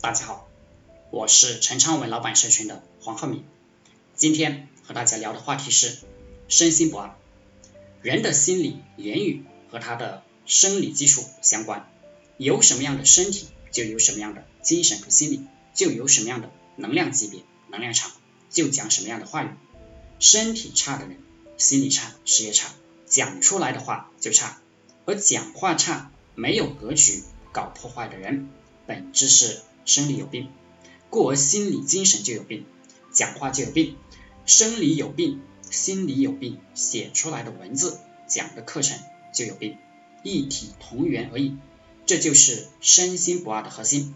大家好，我是陈昌文老板社群的黄鹤敏。今天和大家聊的话题是身心不二。人的心理、言语和他的生理基础相关，有什么样的身体，就有什么样的精神和心理，就有什么样的能量级别、能量场，就讲什么样的话语。身体差的人，心理差，事业差，讲出来的话就差。而讲话差、没有格局、搞破坏的人，本质是。生理有病，故而心理精神就有病，讲话就有病，生理有病，心理有病，写出来的文字讲的课程就有病，一体同源而已。这就是身心不二的核心，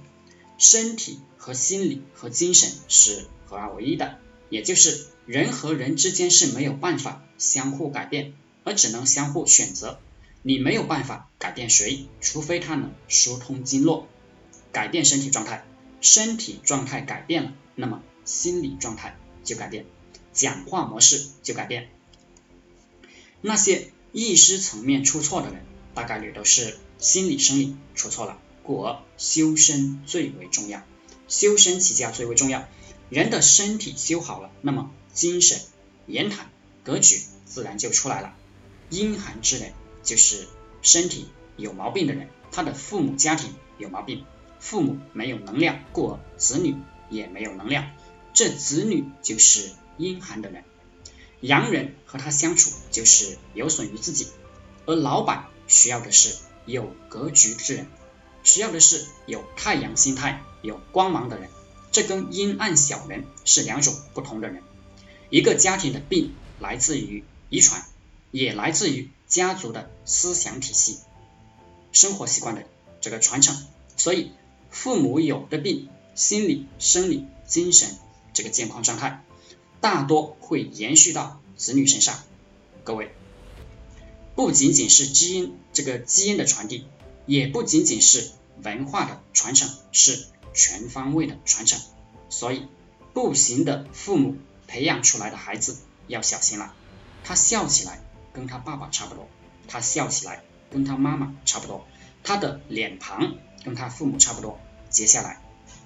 身体和心理和精神是合二为一的，也就是人和人之间是没有办法相互改变，而只能相互选择。你没有办法改变谁，除非他能疏通经络。改变身体状态，身体状态改变了，那么心理状态就改变，讲话模式就改变。那些意识层面出错的人，大概率都是心理生理出错了，故而修身最为重要，修身齐家最为重要。人的身体修好了，那么精神、言谈、格局自然就出来了。阴寒之人就是身体有毛病的人，他的父母家庭有毛病。父母没有能量，故而子女也没有能量，这子女就是阴寒的人。阳人和他相处就是有损于自己，而老板需要的是有格局之人，需要的是有太阳心态、有光芒的人。这跟阴暗小人是两种不同的人。一个家庭的病来自于遗传，也来自于家族的思想体系、生活习惯的这个传承，所以。父母有的病，心理、生理、精神这个健康状态，大多会延续到子女身上。各位，不仅仅是基因这个基因的传递，也不仅仅是文化的传承，是全方位的传承。所以，不行的父母培养出来的孩子要小心了。他笑起来跟他爸爸差不多，他笑起来跟他妈妈差不多，他的脸庞。跟他父母差不多，接下来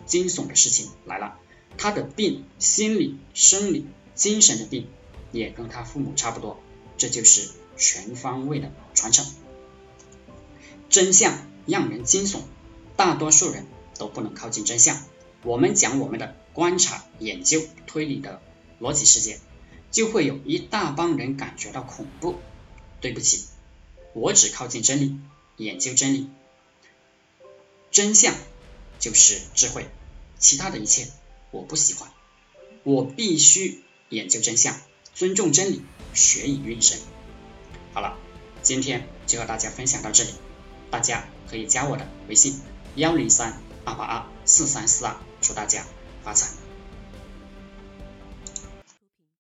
惊悚的事情来了，他的病，心理、生理、精神的病也跟他父母差不多，这就是全方位的传承。真相让人惊悚，大多数人都不能靠近真相。我们讲我们的观察、研究、推理的逻辑世界，就会有一大帮人感觉到恐怖。对不起，我只靠近真理，研究真理。真相就是智慧，其他的一切我不喜欢，我必须研究真相，尊重真理，学以运神。好了，今天就和大家分享到这里，大家可以加我的微信幺零三二八二四三四二，祝大家发财。